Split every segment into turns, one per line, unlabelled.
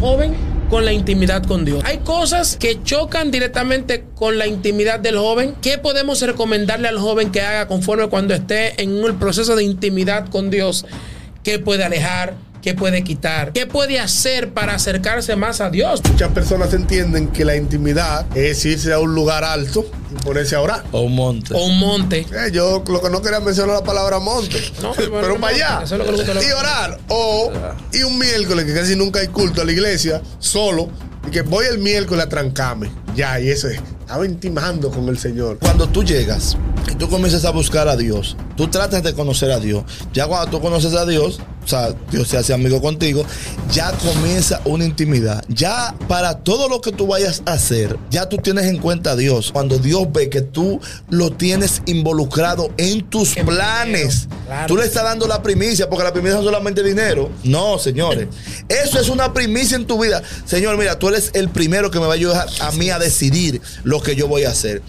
joven con la intimidad con Dios. Hay cosas que chocan directamente con la intimidad del joven. ¿Qué podemos recomendarle al joven que haga conforme cuando esté en el proceso de intimidad con Dios? ¿Qué puede alejar? ¿Qué puede quitar? ¿Qué puede hacer para acercarse más a Dios?
Muchas personas entienden que la intimidad es irse a un lugar alto y ponerse a orar.
O un monte.
O un monte.
Eh, yo lo que no quería mencionar la palabra monte.
No,
pero
pero
para allá.
eso es lo que
Y orar. O y un miércoles, que casi nunca hay culto a la iglesia, solo. Y que voy el miércoles a trancarme. Ya, y eso es. Estaba intimando con el Señor.
Cuando tú llegas y tú comienzas a buscar a Dios, tú tratas de conocer a Dios. Ya cuando tú conoces a Dios, o sea, Dios se hace amigo contigo, ya comienza una intimidad. Ya para todo lo que tú vayas a hacer, ya tú tienes en cuenta a Dios. Cuando Dios ve que tú lo tienes involucrado en tus planes,
dinero, claro.
tú le estás dando la primicia, porque la primicia no es solamente dinero. No, señores. Eso es una primicia en tu vida. Señor, mira, tú eres el primero que me va a ayudar a mí a decidir lo que yo voy a hacer.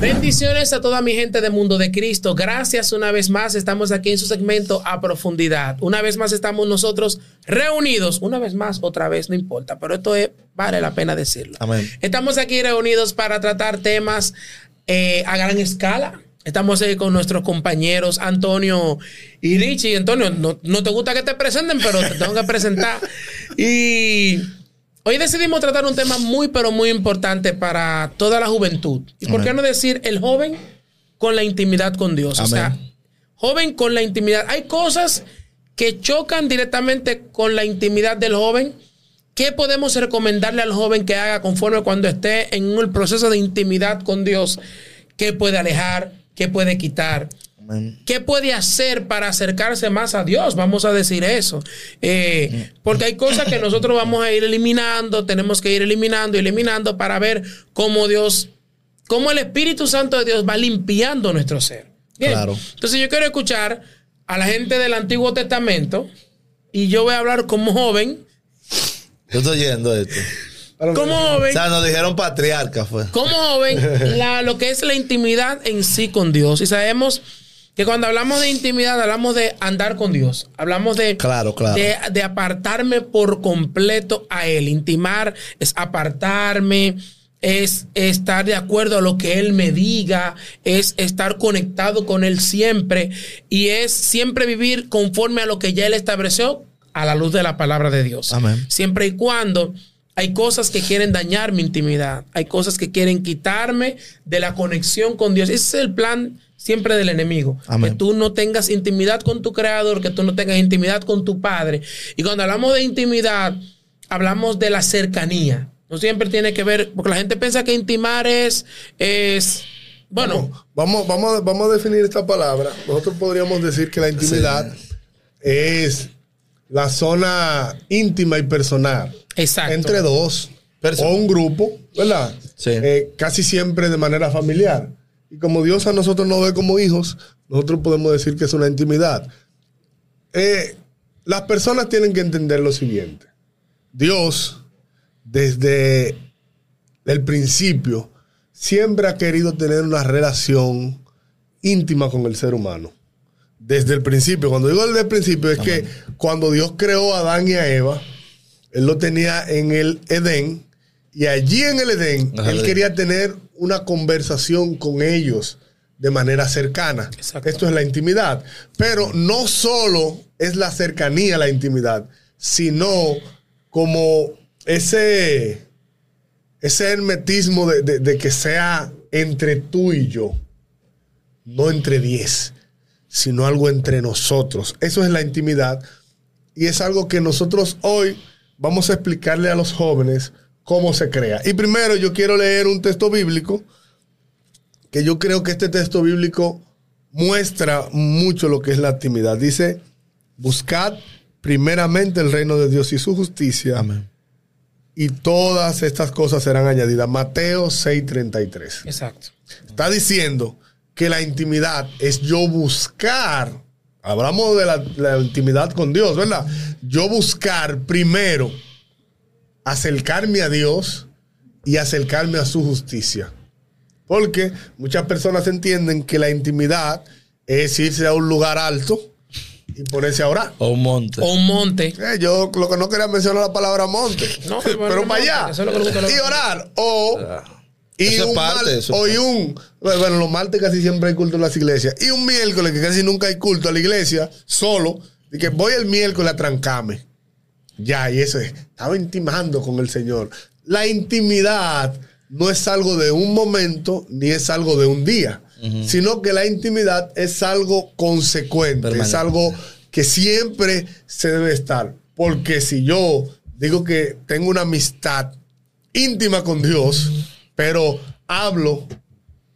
Bendiciones a toda mi gente de Mundo de Cristo. Gracias una vez más. Estamos aquí en su segmento a profundidad. Una vez más estamos nosotros reunidos. Una vez más, otra vez, no importa. Pero esto es, vale la pena decirlo.
Amén.
Estamos aquí reunidos para tratar temas eh, a gran escala. Estamos ahí con nuestros compañeros Antonio y Richie. Antonio, no, no te gusta que te presenten, pero te tengo que presentar. Y hoy decidimos tratar un tema muy, pero muy importante para toda la juventud. ¿Y por qué no decir el joven con la intimidad con Dios? O sea, joven con la intimidad. Hay cosas que chocan directamente con la intimidad del joven. ¿Qué podemos recomendarle al joven que haga conforme cuando esté en el proceso de intimidad con Dios? ¿Qué puede alejar? ¿Qué puede quitar?
Amén.
¿Qué puede hacer para acercarse más a Dios? Vamos a decir eso. Eh, porque hay cosas que nosotros vamos a ir eliminando, tenemos que ir eliminando eliminando para ver cómo Dios, cómo el Espíritu Santo de Dios va limpiando nuestro ser. Bien.
Claro.
Entonces yo quiero escuchar a la gente del Antiguo Testamento y yo voy a hablar como joven.
Yo estoy oyendo esto.
Como
O
joven.
sea, nos dijeron patriarca, fue.
como joven, la- lo que es la intimidad en sí con Dios. Y sabemos que cuando hablamos de intimidad, hablamos de andar con Dios. Hablamos de,
Claro, claro.
de, de apartarme por completo a Él. Intimar es apartarme, es estar de acuerdo a lo que Él me diga, es estar conectado con Él siempre y es siempre vivir conforme a lo que ya Él estableció a la luz de la palabra de Dios.
Amén.
Siempre y cuando hay cosas que quieren dañar mi intimidad, hay cosas que quieren quitarme de la conexión con Dios. Ese es el plan siempre del enemigo.
Amén.
Que tú no tengas intimidad con tu creador, que tú no tengas intimidad con tu padre. Y cuando hablamos de intimidad, hablamos de la cercanía. No siempre tiene que ver, porque la gente piensa que intimar es, es bueno,
Vamos, vamos, a- vamos a definir esta palabra. Nosotros podríamos decir que la intimidad es la zona íntima y personal
exacto.
entre dos o un grupo, ¿verdad?
Sí.
Eh, casi siempre de manera familiar. Y como Dios a nosotros nos ve como hijos, nosotros podemos decir que es una intimidad. Eh, las personas tienen que entender lo siguiente. Dios, desde el principio, siempre ha querido tener una relación íntima con el ser humano. Desde el principio. Cuando digo desde el principio, es que cuando Dios creó a Adán y a Eva, Él lo tenía en el Edén. Y allí en el Edén,
Ajá,
Él quería tener una conversación con ellos de manera cercana.
Exacto.
Esto es la intimidad. Pero no solo es la cercanía la intimidad, sino como ese, ese hermetismo de, de- de que sea entre tú y yo, no entre diez, sino algo entre nosotros. Eso es la intimidad y es algo que nosotros hoy vamos a explicarle a los jóvenes cómo se crea. Y primero yo quiero leer un texto bíblico que yo creo que este texto bíblico muestra mucho lo que es la intimidad. Dice, buscad primeramente el reino de Dios y su justicia
Amén.
y todas estas cosas serán añadidas. Mateo 6:33.
Exacto.
Está diciendo que la intimidad es yo buscar, hablamos de la, la intimidad con Dios, ¿verdad? Yo buscar primero acercarme a Dios y acercarme a su justicia. Porque muchas personas entienden que la intimidad es irse a un lugar alto y ponerse a orar.
O un monte.
O un monte.
Eh, yo lo que no quería mencionar la palabra monte.
No,
pero para
monte,
allá.
eso es
Y orar. O. Y
Eso es
un
parte,
mal-
eso es
o y
parte.
un. Bueno, los martes casi siempre hay culto en las iglesias. Y un miércoles, que casi nunca hay culto a la iglesia, solo. Y que voy el miércoles a trancarme. Ya, y eso es. Estaba intimando con el Señor. La intimidad no es algo de un momento ni es algo de un día, sino que la intimidad es algo consecuente, es algo que siempre se debe estar. Porque si yo digo que tengo una amistad íntima con Dios, pero hablo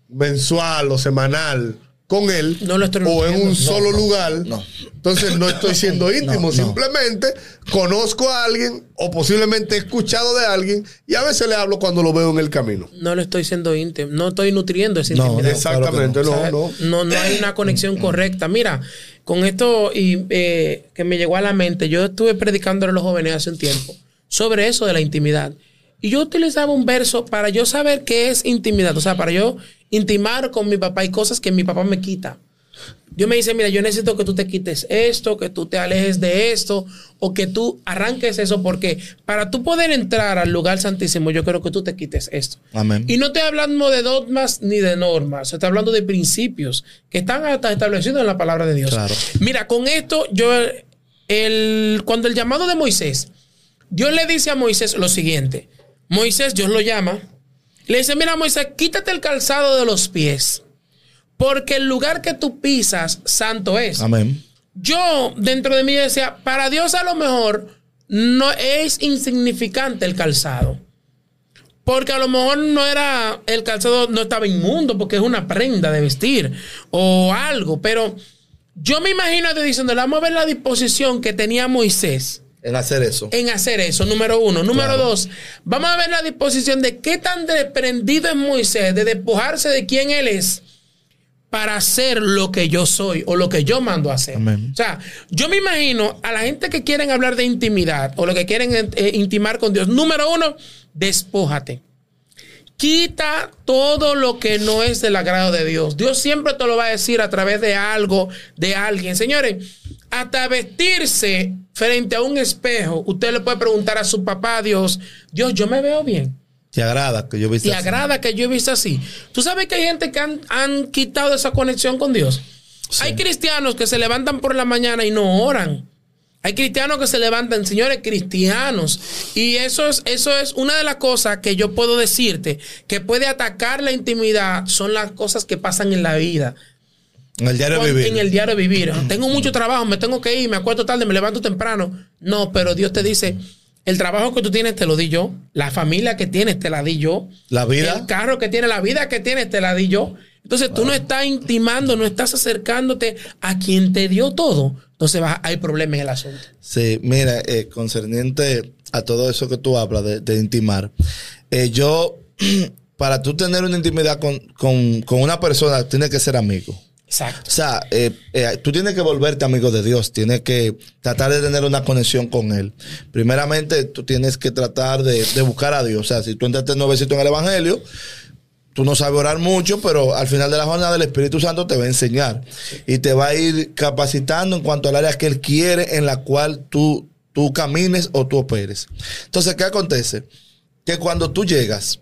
mensual o semanal con Él,
No lo estoy
o en un solo
no,
lugar,
no.
entonces no estoy siendo íntimo,
no.
simplemente conozco a alguien o posiblemente he escuchado de alguien y a veces le hablo cuando lo veo en el camino.
No le estoy siendo íntimo. No estoy nutriendo esa
No,
intimidad.
Exactamente, no. no,
no hay una conexión correcta. Mira, con esto y eh, que me llegó a la mente, yo estuve predicando a los jóvenes hace un tiempo sobre eso de la intimidad. Y yo utilizaba un verso para yo saber qué es intimidad. O sea, para yo intimar con mi papá y cosas que mi papá me quita. Dios me dice, mira, yo necesito que tú te quites esto, que tú te alejes de esto, o que tú arranques eso, porque para tú poder entrar al lugar santísimo, yo quiero que tú te quites esto.
Amén.
Y no estoy hablando de dogmas ni de normas, estoy hablando de principios que están hasta establecidos en la palabra de Dios.
Claro.
Mira, con esto, yo, el, cuando el llamado de Moisés, Dios le dice a Moisés lo siguiente. Moisés, Dios lo llama, le dice, mira Moisés, quítate el calzado de los pies, porque el lugar que tú pisas, santo es.
Amén.
Yo dentro de mí decía, para Dios a lo mejor no es insignificante el calzado. Porque a lo mejor no era, el calzado no estaba inmundo porque es una prenda de vestir o algo. Pero yo me imagino diciendo, vamos a ver la disposición que tenía Moisés
En hacer eso.
en hacer eso, número uno. Número
Claro.
dos, vamos a ver la disposición de qué tan desprendido es Moisés de despojarse de quién él es para hacer lo que yo soy o lo que yo mando a hacer.
Amén.
O sea, yo me imagino a la gente que quieren hablar de intimidad o lo que quieren eh, intimar con Dios. Número uno, despójate. Quita todo lo que no es del agrado de Dios. Dios siempre te lo va a decir a través de algo, de alguien. Señores, hasta vestirse frente a un espejo, usted le puede preguntar a su papá, Dios, Dios, yo me veo bien.
Te agrada que yo viste
¿Te
así?
agrada que yo he visto así? ¿Tú sabes que hay gente que han, han quitado esa conexión con Dios? Hay cristianos que se levantan por la mañana y no oran. Hay cristianos que se levantan, señores, cristianos. Y eso es, eso es una de las cosas que yo puedo decirte que puede atacar la intimidad. Son las cosas que pasan en la vida.
En el diario vivir.
En el diario vivir. Tengo mucho trabajo, me tengo que ir, me acuesto tarde, me levanto temprano. No, pero Dios te dice, el trabajo que tú tienes te lo di yo, la familia que tienes te la di yo,
La vida.
el carro que tienes, la vida que tienes te la di yo. Entonces tú no estás intimando, no estás acercándote a quien te dio todo. Entonces va- hay problemas en el asunto.
Sí, mira, eh, concerniente a todo eso que tú hablas de, de intimar, eh, yo, para tú tener una intimidad con, con- con una persona, tienes que ser amigo.
Exacto.
O sea, eh, eh, tú tienes que volverte amigo de Dios, tienes que tratar de tener una conexión con Él. Primeramente, tú tienes que tratar de, de buscar a Dios. O sea, si tú entraste nuevecito en el Evangelio, tú no sabes orar mucho, pero al final de la jornada el Espíritu Santo te va a enseñar y te va a ir capacitando en cuanto al área que Él quiere en la cual tú, tú camines o tú operes. Entonces, ¿qué acontece? Que cuando tú llegas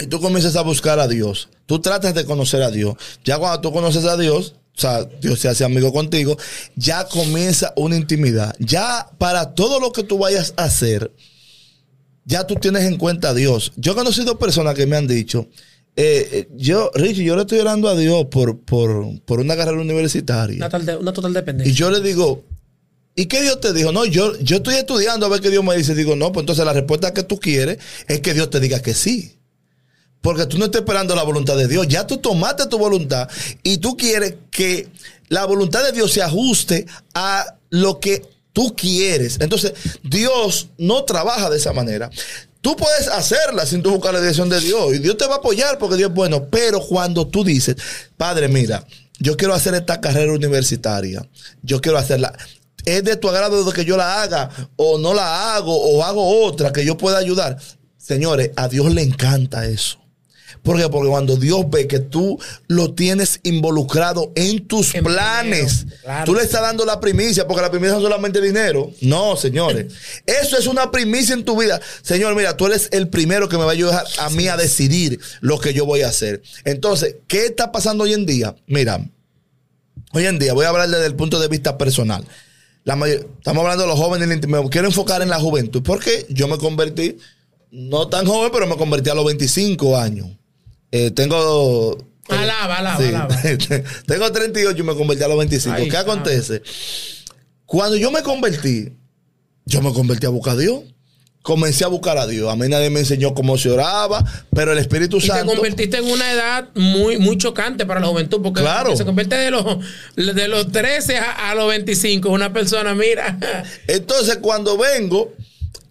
y tú comienzas a buscar a Dios, tú tratas de conocer a Dios. Ya cuando tú conoces a Dios, o sea, Dios se hace amigo contigo, ya comienza una intimidad. Ya para todo lo que tú vayas a hacer, ya tú tienes en cuenta a Dios. Yo he conocido personas que me han dicho, eh, eh, yo, Richie, yo le estoy orando a Dios por, por, por una carrera universitaria.
Una, tal de- una total
Y
dependencia.
yo le digo, ¿y qué Dios te dijo? No, yo, yo estoy estudiando a ver qué Dios me dice. Digo, no, pues entonces la respuesta que tú quieres es que Dios te diga que sí. Porque tú no estás esperando la voluntad de Dios. Ya tú tomaste tu voluntad y tú quieres que la voluntad de Dios se ajuste a lo que tú quieres. Entonces, Dios no trabaja de esa manera. Tú puedes hacerla sin tú buscar la dirección de Dios. Y Dios te va a apoyar porque Dios es bueno. Pero cuando tú dices, Padre, mira, yo quiero hacer esta carrera universitaria. Yo quiero hacerla. ¿Es de tu agrado de que yo la haga o no la hago o hago otra que yo pueda ayudar? Señores, a Dios le encanta eso. ¿Por qué? Porque cuando Dios ve que tú lo tienes involucrado en tus
En
planes,
dinero, claro.
tú le estás dando la primicia, porque la primicia no es solamente dinero. No, señores. Eso es una primicia en tu vida. Señor, mira, tú eres el primero que me va a ayudar a mí a decidir lo que yo voy a hacer. Entonces, ¿qué está pasando hoy en día? Mira, hoy en día voy a hablar desde el punto de vista personal. La mayor- estamos hablando de los jóvenes, me quiero enfocar en la juventud, porque yo me convertí, no tan joven, pero me convertí a los 25 años. Eh, tengo...
Alaba, alaba,
Sí.
alaba.
tengo 38 y me convertí a los 25.
Ay,
¿Qué acontece? Cuando yo me convertí, yo me convertí a buscar a Dios. Comencé a buscar a Dios. A mí nadie me enseñó cómo se oraba, pero el Espíritu
Y te
Santo...
convertiste en una edad muy, muy chocante para la juventud, porque
Claro.
se convierte de los, de los 13 a, a los 25. Una persona, mira,
Entonces, cuando vengo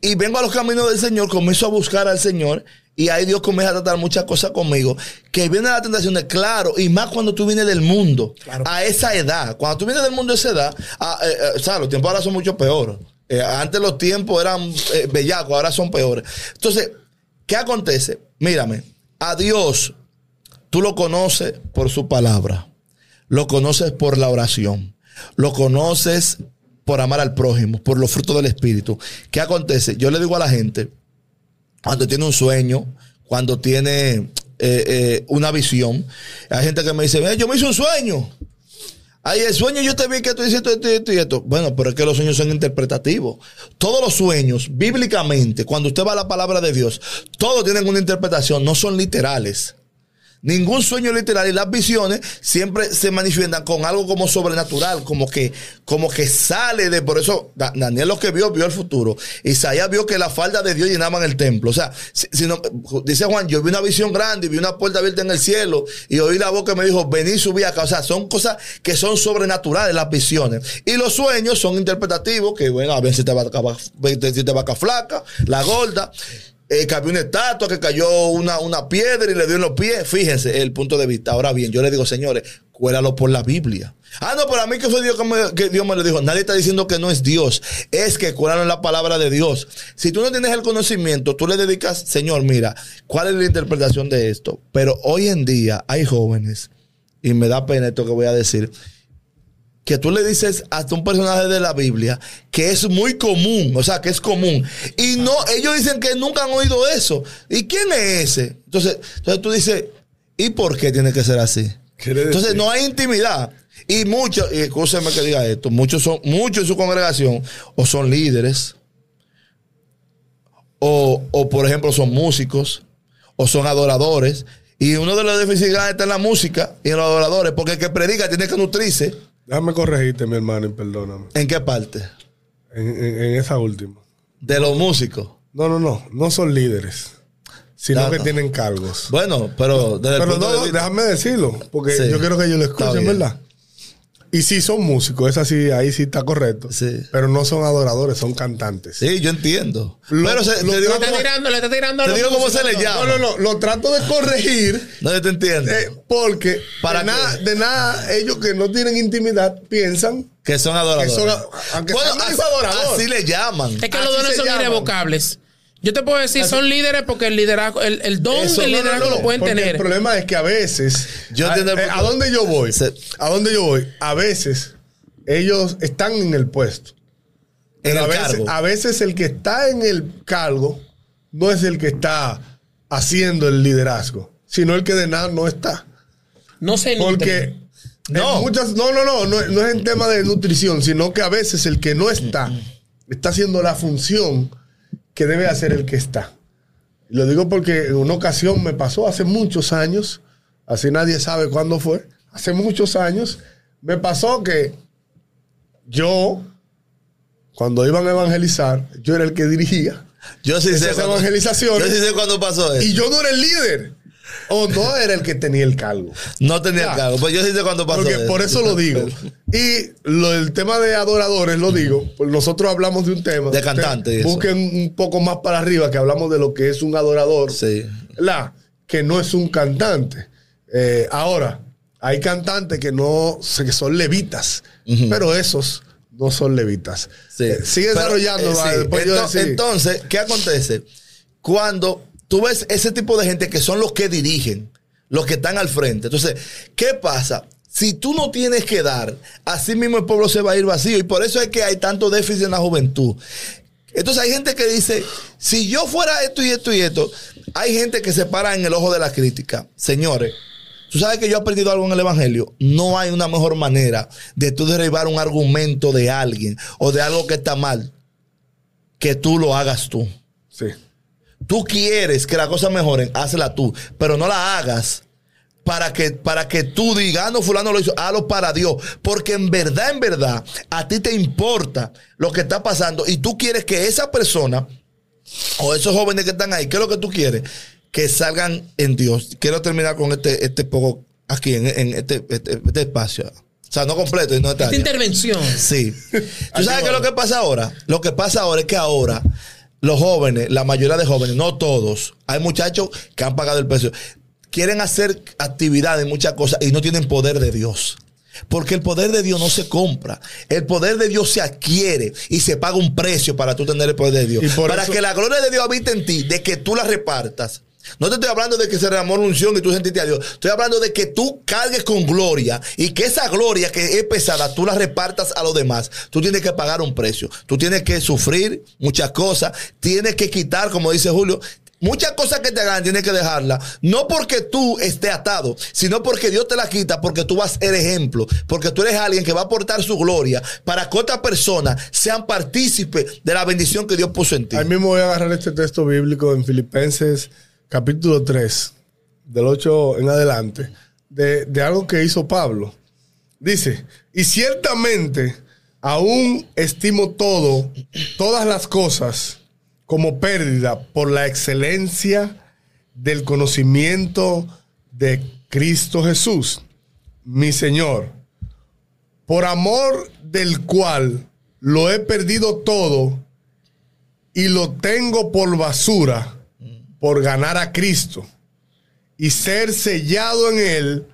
y vengo a los caminos del Señor, comienzo a buscar al Señor y ahí Dios comienza a tratar muchas cosas conmigo. Que viene la tentación de claro, y más cuando tú vienes del mundo,
Claro.
a esa edad. Cuando tú vienes del mundo a esa edad, ah, eh, eh, o sea, los tiempos ahora son mucho peores. Eh, antes los tiempos eran bellacos, ahora son peores. Entonces, ¿qué acontece? Mírame, a Dios tú lo conoces por su palabra, lo conoces por la oración, lo conoces por amar al prójimo, por los frutos del Espíritu. ¿Qué acontece? Yo le digo a la gente, cuando tiene un sueño, cuando tiene eh, eh, una visión, hay gente que me dice, "Ve, yo me hice un sueño. Ay, el sueño yo te vi que tú hiciste esto, esto y esto. Bueno, pero es que los sueños son interpretativos. Todos los sueños, bíblicamente, cuando usted va a la palabra de Dios, todos tienen una interpretación, no son literales. Ningún sueño literal y las visiones siempre se manifiestan con algo como sobrenatural, como que, como que sale de, por eso Da- Daniel lo que vio, vio el futuro. Isaías vio que la falda de Dios llenaban el templo. O sea, si, dice Juan, yo vi una visión grande y vi una puerta abierta en el cielo y oí la voz que me dijo, vení subí acá. O sea, son cosas que son sobrenaturales las visiones. Y los sueños son interpretativos, que bueno, a ver si te va si te flaca, la gorda eh, que una estatua, que cayó una, una piedra y le dio en los pies. Fíjense el punto de vista. Ahora bien, yo le digo, señores, cuélalo por la Biblia. Ah, no, pero a mí que fue Dios que, me- Dios me lo dijo. Nadie está diciendo que no es Dios. Es que cuélalo en la palabra de Dios. Si tú no tienes el conocimiento, tú le dedicas, Señor, mira, ¿cuál es la interpretación de esto? Pero hoy en día hay jóvenes, y me da pena esto que voy a decir, que tú le dices hasta un personaje de la Biblia que es muy común, o sea, que es común. Y no, ellos dicen que nunca han oído eso. ¿Y quién es ese? Entonces, entonces tú dices, ¿y por qué tiene que ser así? Entonces no hay intimidad. Y muchos, y escúcheme que diga esto, muchos son, muchos en su congregación o son líderes, o, o por ejemplo son músicos, o son adoradores. Y uno de los dificultades está en la música y en los adoradores, porque el que predica tiene que nutrirse.
Déjame corregirte, mi hermano, y perdóname.
¿En qué parte?
En, en- en esa última.
De los músicos.
No, no, no. No son líderes. Sino
No,
que tienen cargos.
Bueno, pero desde el
Pero
punto
no,
de
déjame decirlo. Porque
Sí.
yo quiero que ellos lo escuchen. ¿verdad? Y sí son músicos, es así, ahí sí está correcto.
Sí.
Pero no son adoradores, son cantantes.
Sí, yo entiendo.
Lo-
pero se,
lo-
te digo
le está
cómo,
tirando, le está tirando.
te digo cómo se le llama.
No, no, no, lo trato de corregir.
No, yo te entiendo.
eh, porque
¿Para
de, nada, de nada, ellos que no tienen intimidad piensan
que son adoradores.
que son, aunque
Bueno,
sean
así,
adoradores.
así le llaman.
Es que
Así
los dones son
llaman.
irrevocables. Yo te puedo decir, son líderes porque el liderazgo, el, el don
Eso,
del
no, no,
liderazgo
no,
lo pueden tener.
El problema es que a veces.
Yo
a, eh,
punto.
¿a dónde yo voy?
Se-
¿A dónde yo voy? A veces ellos están en el puesto.
En
Pero
el
a, veces,
cargo.
a veces el que está en el cargo no es el que está haciendo el liderazgo, sino el que de nada no está.
No se
Porque.
No.
muchas, no, no, no, no, no es en tema de nutrición, sino que a veces el que no está está haciendo la función que debe hacer el que está. Lo digo porque en una ocasión me pasó hace muchos años, así nadie sabe cuándo fue, hace muchos años, me pasó que yo, cuando iban a evangelizar, yo era el que dirigía.
Yo sí sé.
Evangelizaciones.
Yo sí sé cuándo pasó eso.
Y yo no era el líder. O no era el que tenía el cargo.
no tenía
Ya.
cargo. Pues yo sí sé cuándo pasó
Porque
eso.
por eso lo digo. Y lo, el tema de adoradores lo digo, pues nosotros hablamos de un tema.
De cantante.
Busquen un poco más para arriba que hablamos de lo que es un adorador.
Sí.
La, que no es un cantante. Eh, ahora, hay cantantes que no que son levitas, pero esos no son levitas.
Sí.
Eh, sigue
Pero,
desarrollando,
eh, sí.
yo decir.
Entonces, ¿qué acontece? Cuando tú ves ese tipo de gente que son los que dirigen, los que están al frente. Entonces, ¿qué pasa? Si tú no tienes que dar, así mismo el pueblo se va a ir vacío. Y por eso es que hay tanto déficit en la juventud. Entonces hay gente que dice, si yo fuera esto y esto y esto, hay gente que se para en el ojo de la crítica. Señores, tú sabes que yo he aprendido algo en el Evangelio. No hay una mejor manera de tú derribar un argumento de alguien o de algo que está mal que tú lo hagas tú.
Sí.
Tú quieres que las cosas mejoren, hazla tú, pero no la hagas para que, para que tú digas, ah, no, fulano lo hizo, hazlo para Dios. Porque en verdad, en verdad, a ti te importa lo que está pasando y tú quieres que esa persona o esos jóvenes que están ahí, ¿qué es lo que tú quieres? Que salgan en Dios. Quiero terminar con este, este poco aquí, en, en este, este, este espacio. O sea, no completo y no
Esta intervención.
Sí. ¿Tú sabes qué es lo que pasa ahora? Lo que pasa ahora es que ahora los jóvenes, la mayoría de jóvenes, no todos, hay muchachos que han pagado el precio, quieren hacer actividades, muchas cosas y no tienen poder de Dios. Porque el poder de Dios no se compra. El poder de Dios se adquiere y se paga un precio para tú tener el poder de Dios. Para
eso-
que la gloria de Dios habite en ti, de que tú la repartas. No te estoy hablando de que se derramó una unción y tú sentiste a Dios. Estoy hablando de que tú cargues con gloria y que esa gloria que es pesada, tú la repartas a los demás. Tú tienes que pagar un precio. Tú tienes que sufrir muchas cosas. Tienes que quitar, como dice Julio, Muchas cosas que te hagan tienes que dejarlas. No porque tú estés atado, sino porque Dios te la quita, porque tú vas a ser ejemplo, porque tú eres alguien que va a aportar su gloria para que otras personas sean partícipes de la bendición que Dios puso en ti.
Ahí mismo voy a agarrar este texto bíblico en Filipenses capítulo 3, del 8 en adelante, de, de algo que hizo Pablo. Dice, y ciertamente aún estimo todo, todas las cosas como pérdida por la excelencia del conocimiento de Cristo Jesús, mi Señor, por amor del cual lo he perdido todo y lo tengo por basura por ganar a Cristo y ser sellado en él,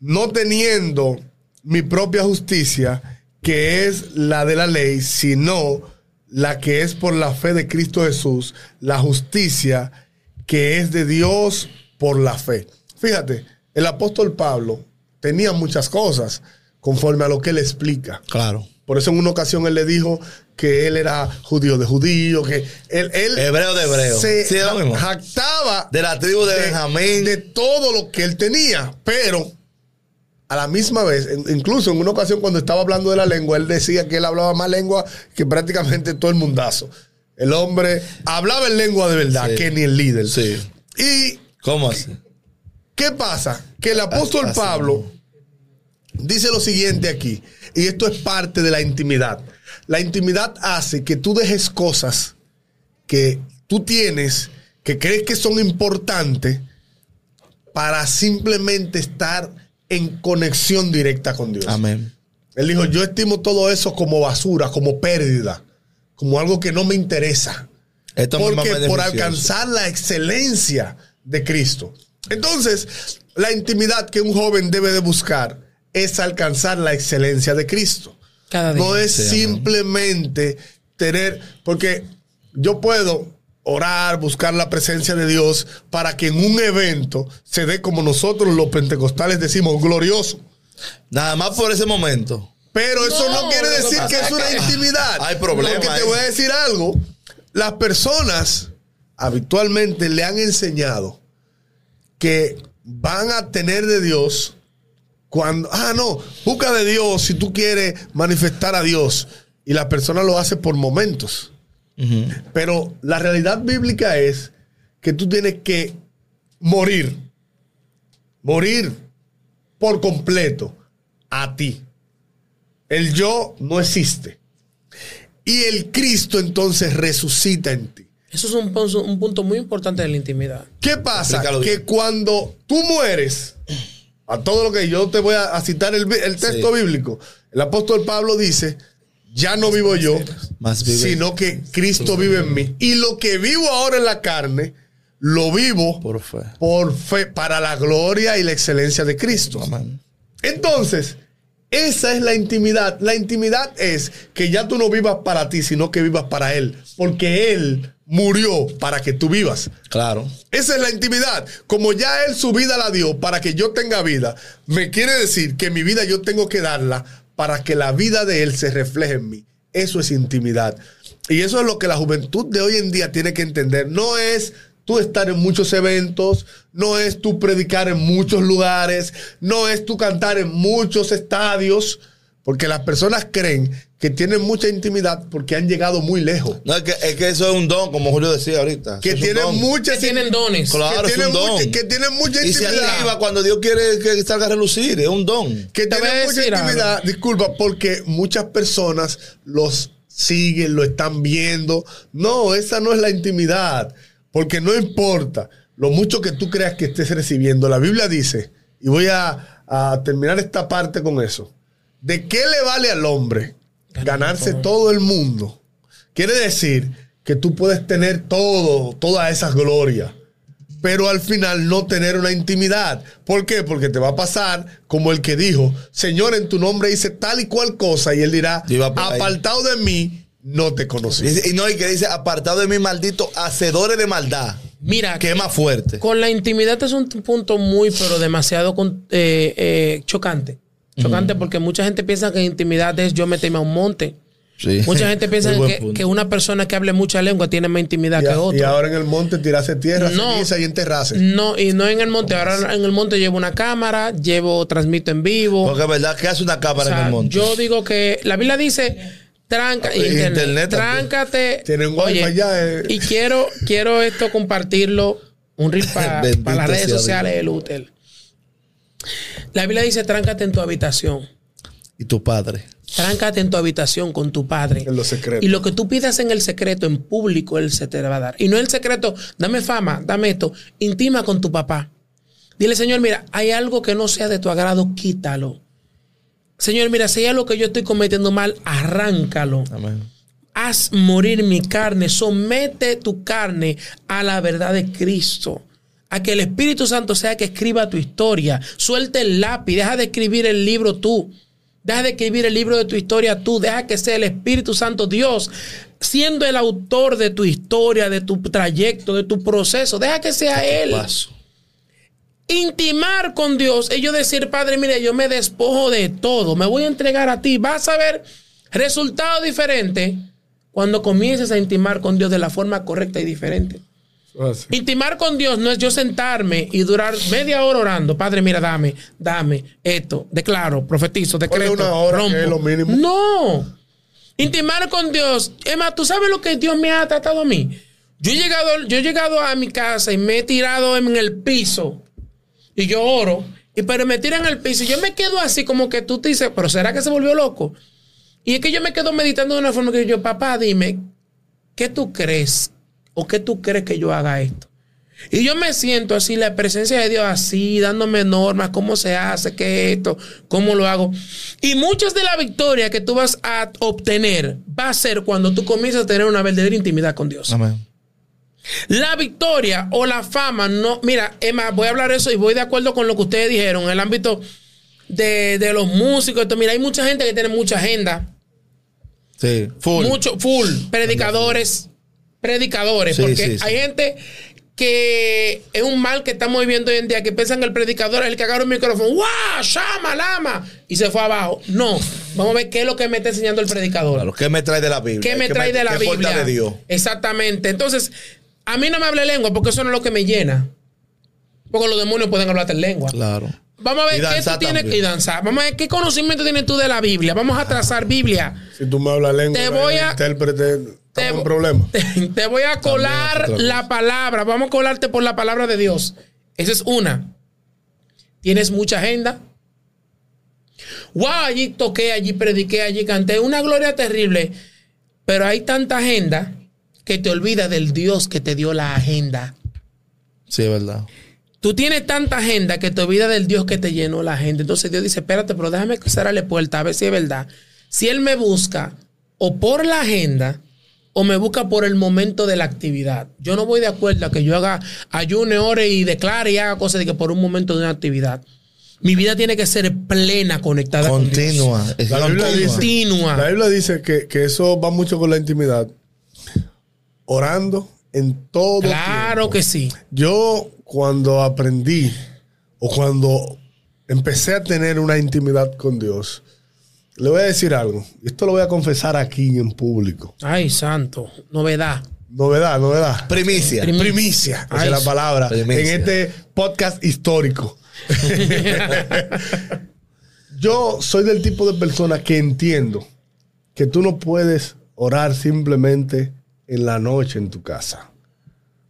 no teniendo mi propia justicia, que es la de la ley, sino la que es por la fe de Cristo Jesús, la justicia que es de Dios por la fe. Fíjate, el apóstol Pablo tenía muchas cosas conforme a lo que él explica.
Claro.
Por eso en una ocasión él le dijo que él era judío de judío, que él, él
Hebreo de hebreo.
se
Sí,
jactaba
De la tribu de Benjamín.
de todo lo que él tenía, pero a la misma vez, incluso en una ocasión cuando estaba hablando de la lengua, él decía que él hablaba más lengua que prácticamente todo el mundazo. El hombre hablaba en lengua de verdad,
Sí.
que ni el líder.
Sí.
Y
¿Cómo así?
¿Qué pasa? Que el apóstol Pablo dice lo siguiente aquí, y esto es parte de la intimidad. La intimidad hace que tú dejes cosas que tú tienes, que crees que son importantes, para simplemente estar en conexión directa con Dios.
Amén.
Él dijo, yo estimo todo eso como basura, como pérdida, como algo que no me interesa.
Esto
Porque por alcanzar la excelencia de Cristo. Entonces, la intimidad que un joven debe de buscar es alcanzar la excelencia de Cristo.
Cada día.
No es
Sí, amén.
simplemente tener, porque yo puedo orar, buscar la presencia de Dios para que en un evento se dé como nosotros los pentecostales decimos, glorioso.
Nada más por ese momento.
Pero eso no,
No,
quiere decir que es una
que-
intimidad.
Hay problema
Porque te voy a decir algo. Las personas habitualmente le han enseñado que van a tener de Dios cuando, ah, no, busca de Dios si tú quieres manifestar a Dios. Y la persona lo hace por momentos. Pero la realidad bíblica es que tú tienes que morir. Morir por completo a ti. El yo no existe. Y el Cristo entonces resucita en ti.
Eso es un, punto- un punto muy importante de la intimidad.
¿Qué pasa? Que cuando tú mueres, a todo lo que yo te voy a, citar el, el texto
Sí.
bíblico, el apóstol Pablo dice, ya no vivo yo,
Más vive-
sino que Cristo vive en mí. Y lo que vivo ahora en la carne, lo vivo
Por fe.
por fe, para la gloria y la excelencia de Cristo.
Amén.
Entonces, esa es la intimidad. La intimidad es que ya tú no vivas para ti, sino que vivas para Él. Porque Él murió para que tú vivas.
Claro.
Esa es la intimidad. Como ya Él su vida la dio para que yo tenga vida, me quiere decir que mi vida yo tengo que darla para que la vida de Él se refleje en mí. Eso es intimidad. Y eso es lo que la juventud de hoy en día tiene que entender. No es tú estar en muchos eventos, no es tú predicar en muchos lugares, no es tú cantar en muchos estadios, porque las personas creen que tienen mucha intimidad porque han llegado muy lejos.
No, es que, es que eso es un don, como Julio decía ahorita.
Que tienen muchas
Que tienen dones.
Claro,
que
es un
tienen,
don.
mucha, que tienen mucha
Y se
intimidad.
activa cuando Dios quiere que salga a relucir. Es un don.
que tienen mucha
decir
intimidad, disculpa, porque muchas personas los siguen, lo están viendo. No, esa no es la intimidad, porque no importa lo mucho que tú creas que estés recibiendo. La Biblia dice, y voy a, a terminar esta parte con eso, ¿de qué le vale al hombre ganarse todo el mundo? Quiere decir que tú puedes tener todo, todas esas glorias pero al final no tener una intimidad. ¿Por qué? Porque te va a pasar como el que dijo, Señor, en tu nombre hice tal y cual cosa, y él dirá, apartado de mí, no te conocí.
Y no, y que dice, apartado de mí, maldito, hacedores de maldad.
Mira,
Que es más fuerte.
con la intimidad es un punto muy, pero demasiado eh, eh, chocante. Chocante porque mucha gente piensa que intimidad es yo meterme a un monte.
Sí.
Mucha gente piensa que, que una persona que hable mucha lengua tiene más intimidad que otra.
y ahora en el monte tirarse tierra,
No.
ceniza y enterrarse.
No, y no en el monte. Ahora en el monte llevo una cámara, llevo, transmito en vivo.
Porque es verdad, ¿qué hace una
O
cámara
sea,
en el monte?
yo digo que la Biblia dice tranca
Y
internet, tráncate.
Tienen wifi
Oye,
ya, eh.
Y quiero quiero esto compartirlo un reel para
Bendito
las redes sociales de Luther. La Biblia dice tráncate en tu habitación.
Y tu padre.
Tráncate en tu habitación con tu padre.
En lo secreto.
Y lo que tú pidas en el secreto, en público, Él se te va a dar. Y no el secreto, dame fama, dame esto. Intima con tu papá. Dile, Señor, mira, hay algo que no sea de tu agrado, quítalo. Señor, mira, si hay algo que yo estoy cometiendo mal, arráncalo.
Amén.
Haz morir mi carne. Somete tu carne a la verdad de Cristo. A que el Espíritu Santo sea que escriba tu historia. Suelte el lápiz. Deja de escribir el libro tú. Deja de escribir el libro de tu historia tú. Deja que sea el Espíritu Santo Dios siendo el autor de tu historia, de tu trayecto, de tu proceso. Deja que sea Él
Paso.
intimar con Dios, ellos decir, Padre, mire, yo me despojo de todo, me voy a entregar a ti, vas a ver resultado diferente cuando comiences a intimar con Dios de la forma correcta y diferente.
Así.
Intimar con Dios no es yo sentarme y durar media hora orando. Padre, mira, dame, dame esto, declaro, profetizo, decreto,
una hora,
rompo.
que es lo mínimo.
No. Intimar con Dios. Emma, ¿tú sabes lo que Dios me ha tratado a mí? Yo he llegado, yo he llegado a mi casa y me he tirado en el piso y yo oro, y pero me tiran al piso y yo me quedo así como que tú te dices, pero ¿será que se volvió loco? Y es que yo me quedo meditando de una forma que yo, papá, dime, ¿qué tú crees? ¿O qué tú crees que yo haga esto? Y yo me siento así, la presencia de Dios así, dándome normas, cómo se hace, qué es esto, cómo lo hago. Y muchas de la victoria que tú vas a obtener va a ser cuando tú comienzas a tener una verdadera intimidad con Dios.
Amén.
La victoria o la fama, no. Mira, Emma, voy a hablar eso y voy de acuerdo con lo que ustedes dijeron en el ámbito de, de los músicos. Esto, mira, hay mucha gente que tiene mucha agenda,
Sí. Full.
mucho, full, predicadores, predicadores,
Sí,
porque
sí,
hay gente que es un mal que estamos viviendo hoy en día, que piensan que el predicador es el que agarra un micrófono, ¡guau! ¡Shama, lama! Y se fue abajo. No, vamos a ver qué es lo que me está enseñando el predicador.
Claro, ¿Qué me trae de la Biblia?
¿Qué me trae de la
qué
Biblia?
de Dios?
Exactamente. Entonces, a mí no me hable lengua porque eso no es lo que me llena. Porque los demonios pueden hablarte en lengua.
Claro.
Vamos a ver qué tú tienes que danzar. Vamos a ver qué conocimiento tienes tú de la Biblia. Vamos a trazar Biblia.
Si tú me hablas lengua,
Te voy a-
intérprete,
Te,
en problema.
te- te voy a colar la palabra. Vamos a colarte por la palabra de Dios. Esa es una. Tienes mucha agenda. Wow, allí toqué, allí prediqué, allí canté. Una gloria terrible. Pero hay tanta agenda que te olvida del Dios que te dio la agenda.
Sí, es verdad.
Tú tienes tanta agenda que te olvidas del Dios que te llenó la agenda. Entonces Dios dice, espérate, pero déjame cerrarle puerta a ver si es verdad. Si Él me busca o por la agenda o me busca por el momento de la actividad. Yo no voy de acuerdo a que yo haga ayune, ore y declare y haga cosas de que por un momento de una actividad. Mi vida tiene que ser plena, conectada con Dios.
Continua. Es
La Biblia
continua.
dice-
Continua.
La Biblia dice que, que eso va mucho con la intimidad. Orando en todo
Claro
tiempo.
que sí.
Yo cuando aprendí o cuando empecé a tener una intimidad con Dios, le voy a decir algo. Esto lo voy a confesar aquí en público.
Ay, santo. Novedad.
Novedad, novedad.
Primicia.
Prim-
Primicia,
Ay,
es la palabra.
primicia.
En este podcast histórico. Yo soy del tipo de persona que entiendo que tú no puedes orar simplemente en la noche en tu casa.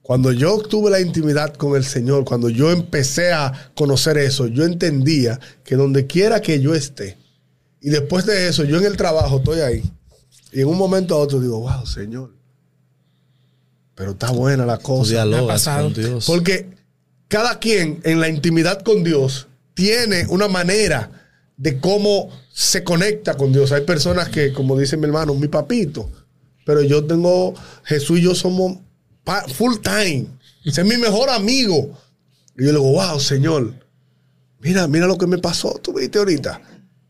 Cuando yo tuve la intimidad con el Señor, cuando yo empecé a conocer eso, yo entendía que donde quiera que yo esté, y después de eso, yo en el trabajo estoy ahí, y en un momento a otro digo, wow, Señor, pero está buena la cosa.
dialogas
Me ha pasado.
con Dios.
Porque cada quien en la intimidad con Dios tiene una manera de cómo se conecta con Dios. Hay personas que, como dice mi hermano, mi papito, pero yo tengo, Jesús y yo somos full time. Ese es mi mejor amigo. Y yo le digo, wow, Señor, mira, mira lo que me pasó, tú viste ahorita.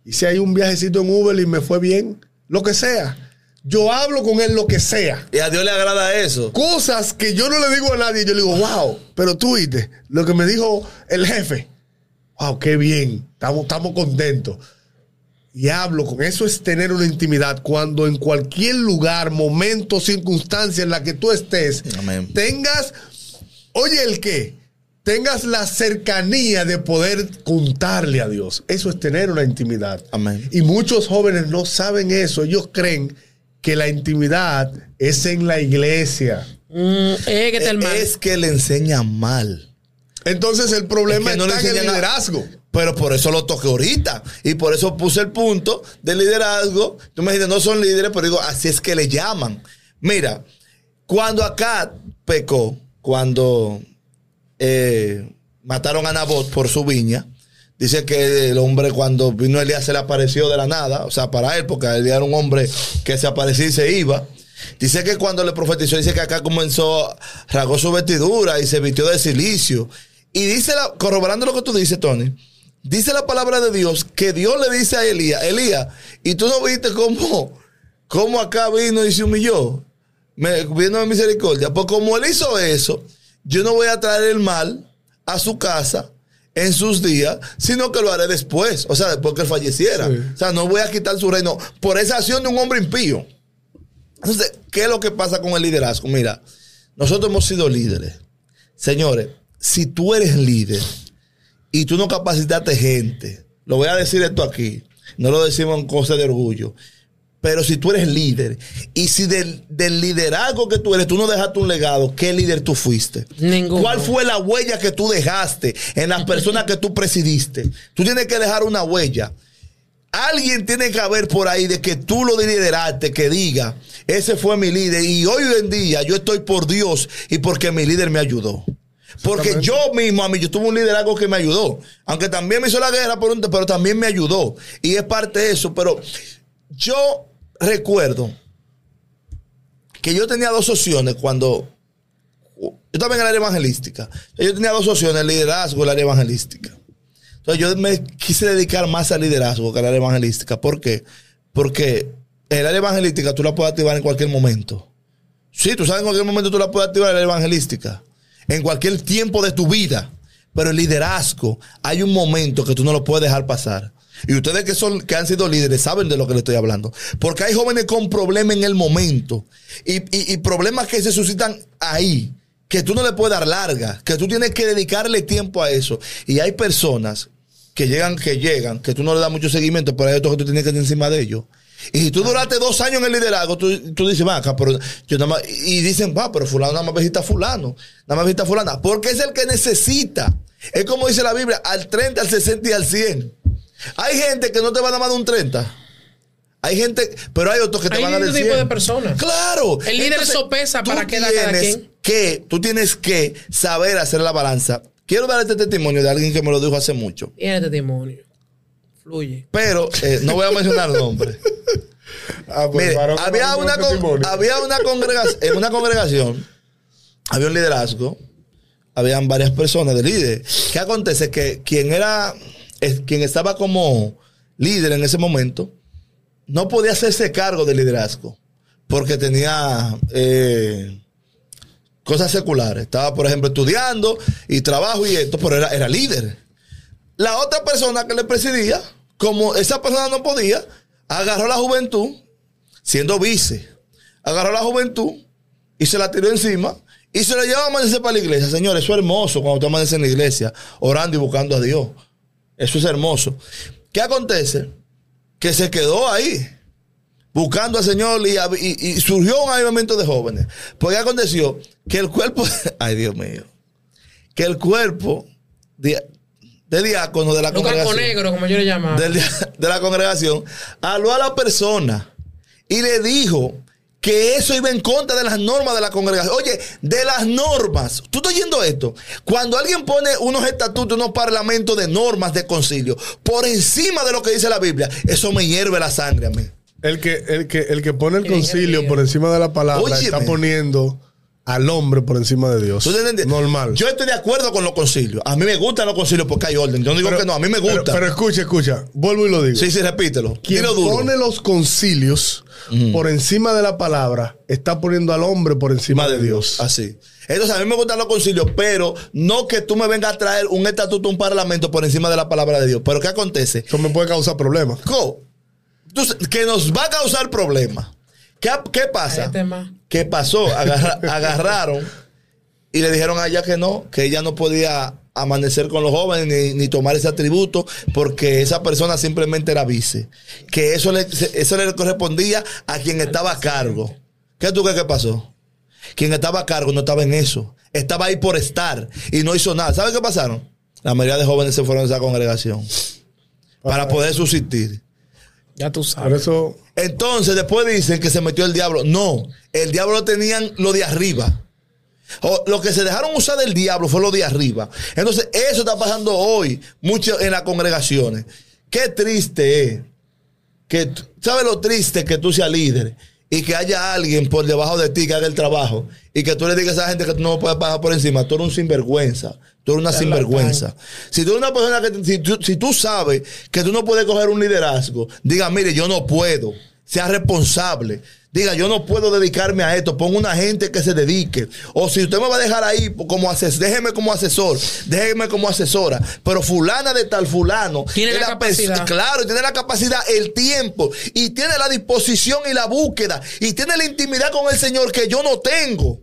Y si hay un viajecito en Uber y me fue bien, lo que sea. Yo hablo con él lo que sea
Y a Dios le agrada eso.
cosas que yo no le digo a nadie. Yo le digo, wow, pero tú viste lo que me dijo el jefe. Wow, qué bien, estamos, estamos contentos. Y hablo con eso es tener una intimidad cuando en cualquier lugar, momento, circunstancia en la que tú estés,
Amén.
tengas, oye el qué, tengas la cercanía de poder contarle a Dios. Eso es tener una intimidad.
Amén.
Y muchos jóvenes no saben eso. Ellos creen que la intimidad es en la iglesia.
Mm, eh, que mal.
Es que le enseña mal.
Entonces el problema
Es que no
está en el liderazgo.
Pero por eso lo toqué ahorita. Y por eso puse el punto del liderazgo. Tú me dijiste, no son líderes, pero digo, así es que le llaman. Mira, cuando acá pecó, cuando eh, mataron a Nabot por su viña, dice que el hombre cuando vino Elías se le apareció de la nada, o sea, para él, porque Elías era un hombre que se aparecía y se iba. Dice que cuando le profetizó, dice que acá comenzó, rasgó su vestidura y se vistió de silicio. Y dice, la, corroborando lo que tú dices, Tony, dice la palabra de Dios que Dios le dice a Elías, Elías, y tú no viste cómo, cómo acá vino y se humilló, me, vino de misericordia. Pues como él hizo eso, yo no voy a traer el mal a su casa en sus días, sino que lo haré después, o sea, después que él falleciera.
Sí.
O sea, no voy a quitar su reino por esa acción de un hombre impío. Entonces, ¿qué es lo que pasa con el liderazgo? Mira, nosotros hemos sido líderes. Señores, si tú eres líder y tú no capacitaste gente, lo voy a decir esto aquí, no lo decimos en cosas de orgullo, pero si tú eres líder y si del, del liderazgo que tú eres, tú no dejaste un legado, ¿qué líder tú fuiste?
Ninguno.
¿Cuál fue la huella que tú dejaste en las personas que tú presidiste? Tú tienes que dejar una huella. Alguien tiene que haber por ahí de que tú lo lideraste, que diga, ese fue mi líder y hoy en día yo estoy por Dios y porque mi líder me ayudó. Porque yo mismo, a mí, yo tuve un liderazgo que me ayudó. Aunque también me hizo la guerra, por un- pero también me ayudó. Y es parte de eso. Pero yo recuerdo que yo tenía dos opciones cuando... Yo estaba en el área evangelística. Yo tenía dos opciones, el liderazgo y el área evangelística. Entonces yo me quise dedicar más al liderazgo que al área evangelística. ¿Por qué? Porque el área evangelística tú la puedes activar en cualquier momento. Sí, tú sabes en cualquier momento tú la puedes activar en la área evangelística. En cualquier tiempo de tu vida. Pero el liderazgo, hay un momento que tú no lo puedes dejar pasar. Y ustedes que son, que han sido líderes, saben de lo que les estoy hablando. Porque hay jóvenes con problemas en el momento. Y, y- y problemas que se suscitan ahí. Que tú no le puedes dar larga. Que tú tienes que dedicarle tiempo a eso. Y hay personas que llegan, que llegan, que tú no le das mucho seguimiento, pero hay otros que tú tienes que estar encima de ellos. Y si tú duraste dos años en el liderazgo, tú, tú dices, va acá, pero yo nada más, y dicen, va, pero fulano nada más visita a fulano, nada más visita a fulana, porque es el que necesita. Es como dice la Biblia, al 30, al 60 y al 100. Hay gente que no te va a dar más de un 30. Hay gente, pero hay otros que te
Hay
van a 100.
tipo de personas.
Claro.
El líder sopesa
tú
para qué da cada quien.
Que, tú tienes que saber hacer la balanza. Quiero dar este testimonio de alguien que me lo dijo hace mucho.
Tiene testimonio. Fluye.
Pero eh, no voy a mencionar nombres.
Ah, pues,
Mire, había una, con- había una congregación, en una congregación, había un liderazgo, habían varias personas de líder. ¿Qué acontece? Que quien era, quien estaba como líder en ese momento, no podía hacerse cargo del liderazgo, porque tenía, eh, cosas seculares. Estaba, por ejemplo, estudiando y trabajo y esto, pero era, era líder. La otra persona que le presidía, como esa persona no podía, agarró la juventud, siendo vice, agarró la juventud y se la tiró encima y se la llevó a amanecer para la iglesia. Señores, eso es hermoso cuando usted amanece en la iglesia, orando y buscando a Dios. Eso es hermoso. ¿Qué acontece? Que se quedó ahí, buscando al Señor y, y- surgió un avivamiento de jóvenes. ¿qué aconteció? Que el cuerpo, ay Dios mío, que el cuerpo de, diácono de la congregación
Negro, como yo le llamaba.
del- de la congregación, habló a la persona y le dijo que eso iba en contra de las normas de la congregación. Oye, de las normas. ¿Tú estás oyendo esto? Cuando alguien pone unos estatutos, unos parlamentos de normas de concilio por encima de lo que dice la Biblia, eso me hierve la sangre a mí.
El que, el que, el que pone el concilio por encima de la palabra
Óyeme.
está poniendo al hombre por encima de Dios.
¿Tú te entiendes?
Normal.
Yo estoy de acuerdo con los concilios. A mí me gustan los concilios porque hay orden. Yo no digo
Pero-
que no, a mí me
pero-
gusta.
Pero, escucha, escucha. Vuelvo y lo digo.
sí, sí, repítelo.
Quien
Dilo duro.
pone los concilios por encima de la palabra está poniendo al hombre por encima de Dios.
Así. Entonces, a mí me gustan los concilios, pero no que tú me vengas a traer un estatuto, un parlamento por encima de la palabra de Dios. Pero ¿qué acontece?
Eso me puede causar problemas.
Tú sa- que nos va a causar problemas. ¿Qué, qué pasa? ¿Qué pasó? Agarra- agarraron y le dijeron a ella que no, que ella no podía amanecer con los jóvenes ni, ni tomar ese atributo porque esa persona simplemente era vice. Que eso le, eso le correspondía a quien estaba a cargo. ¿Qué tú crees que pasó? Quien estaba a cargo no estaba en eso. Estaba ahí por estar y no hizo nada. ¿Sabe qué pasaron? La mayoría de jóvenes se fueron de esa congregación para poder subsistir.
Ya tú
Por
sabes.
eso,
Entonces después dicen que se metió el diablo. No, el diablo lo tenían lo de arriba. O lo que se dejaron usar del diablo fue lo de arriba. Entonces eso está pasando hoy mucho en las congregaciones. Qué triste es que, ¿sabes lo triste que tú seas líder? Y que haya alguien por debajo de ti que haga el trabajo. Y que tú le digas a esa gente que tú no puedes pasar por encima. Tú eres un sinvergüenza. Tú eres una sinvergüenza. Si tú eres una persona que, si tú, si tú sabes que tú no puedes coger un liderazgo, diga, mire, yo no puedo. Sea responsable. Diga, yo no puedo dedicarme a esto. Ponga una gente que se dedique. O si usted me va a dejar ahí como asesor, déjeme como asesor, déjeme como asesora. Pero fulana de tal fulano.
Tiene la capacidad.
Claro, tiene la capacidad, el tiempo, y tiene la disposición y la búsqueda, y tiene la intimidad con el Señor que yo no tengo.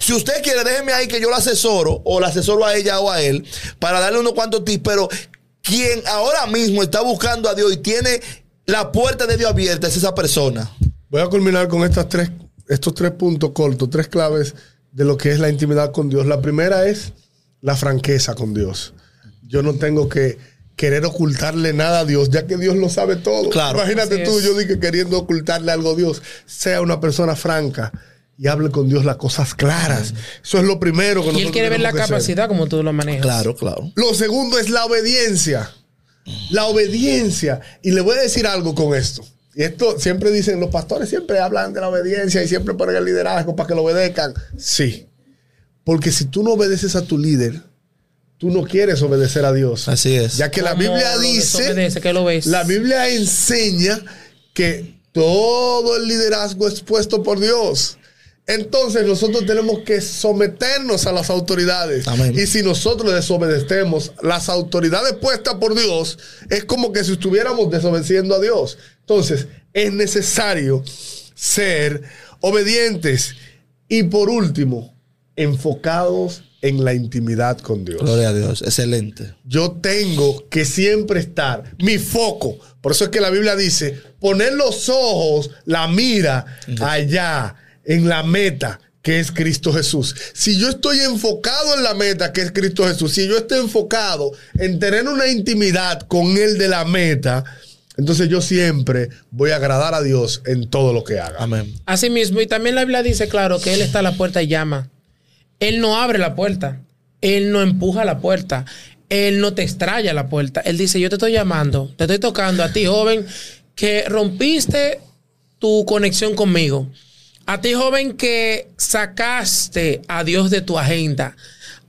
Si usted quiere, déjeme ahí que yo la asesoro, o la asesoro a ella o a él, para darle unos cuantos tips, pero quien ahora mismo está buscando a Dios y tiene la puerta de Dios abierta es esa persona.
voy a culminar con estas tres, estos tres puntos cortos, tres claves de lo que es la intimidad con Dios. La primera es la franqueza con Dios. Yo no tengo que querer ocultarle nada a Dios, ya que Dios lo sabe todo.
Claro.
Imagínate tú,
es.
yo dije queriendo ocultarle algo a Dios. Sea una persona franca y hable con Dios las cosas claras. Eso es lo primero que
Y él quiere ver la capacidad como tú lo manejas.
Claro, claro.
Lo segundo es la obediencia. La obediencia. Y le voy a decir algo con esto. Y esto siempre dicen, los pastores siempre hablan de la obediencia y siempre ponen el liderazgo para que lo obedezcan. Sí. Porque si tú no obedeces a tu líder, tú no quieres obedecer a Dios.
Así es.
Ya que la Biblia
lo
dice,
que lo ves.
la Biblia enseña que todo el liderazgo es puesto por Dios. Entonces nosotros tenemos que someternos a las autoridades.
Amén.
Y si nosotros desobedecemos las autoridades puestas por Dios, es como que si estuviéramos desobedeciendo a Dios. Entonces es necesario ser obedientes y por último, enfocados en la intimidad con Dios
Gloria a Dios. Excelente.
yo tengo que siempre estar, mi foco. Por eso es que la Biblia dice, poner los ojos, la mira allá, en la meta, que es Cristo Jesús. Si yo estoy enfocado en la meta, que es Cristo Jesús, si yo estoy enfocado en tener una intimidad con Él de la meta, entonces yo siempre voy a agradar a Dios en todo lo que haga.
Amén.
Así mismo, y también la Biblia dice, claro, que Él está a la puerta y llama. Él no abre la puerta. Él no empuja la puerta. Él no te estrella la puerta. Él dice, yo te estoy llamando, te estoy tocando a ti, joven, que rompiste tu conexión conmigo. A ti, joven, que sacaste a Dios de tu agenda.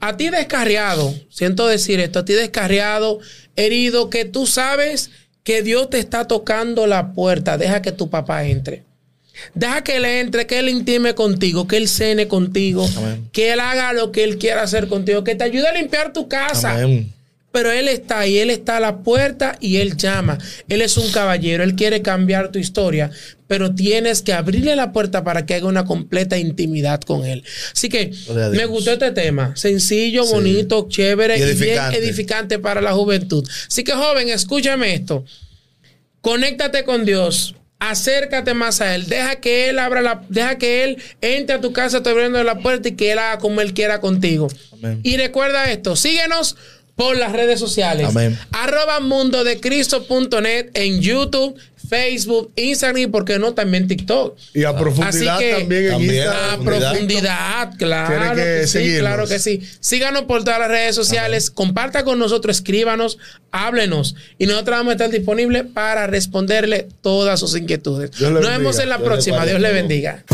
A ti descarriado, siento decir esto, a ti descarriado, herido, que tú sabes que Dios te está tocando la puerta. Deja que tu papá entre. Deja que él entre, que él intime contigo, que él cene contigo,
Amén.
que él haga lo que él quiera hacer contigo, que te ayude a limpiar tu casa.
Amén.
Pero Él está ahí, Él está a la puerta y Él llama. Él es un caballero, Él quiere cambiar tu historia, pero tienes que abrirle la puerta para que haga una completa intimidad con Él. Así que me gustó este tema, sencillo, bonito, chévere
Y
y, bien
edificante.
edificante para la juventud. Así que joven, escúchame esto. Conéctate con Dios. Acércate más a Él. Deja que Él abra la, deja que Él entre a tu casa, te abriendo la puerta y que Él haga como Él quiera contigo.
Amén.
Y recuerda esto, síguenos por las redes sociales.
Amén.
Arroba mundodecristo.net en YouTube, Facebook, Instagram y, ¿por qué no? También TikTok.
Y a profundidad
Así que-
también en
También.
Instagram.
A
profundidad.
claro
Tiene que
que, sí, claro que sí. Síganos por todas las redes sociales, comparta con nosotros, escríbanos, háblenos y nosotros vamos a estar disponibles para responderle todas sus inquietudes. Nos vemos en la
Dios
próxima. Dios le bendiga.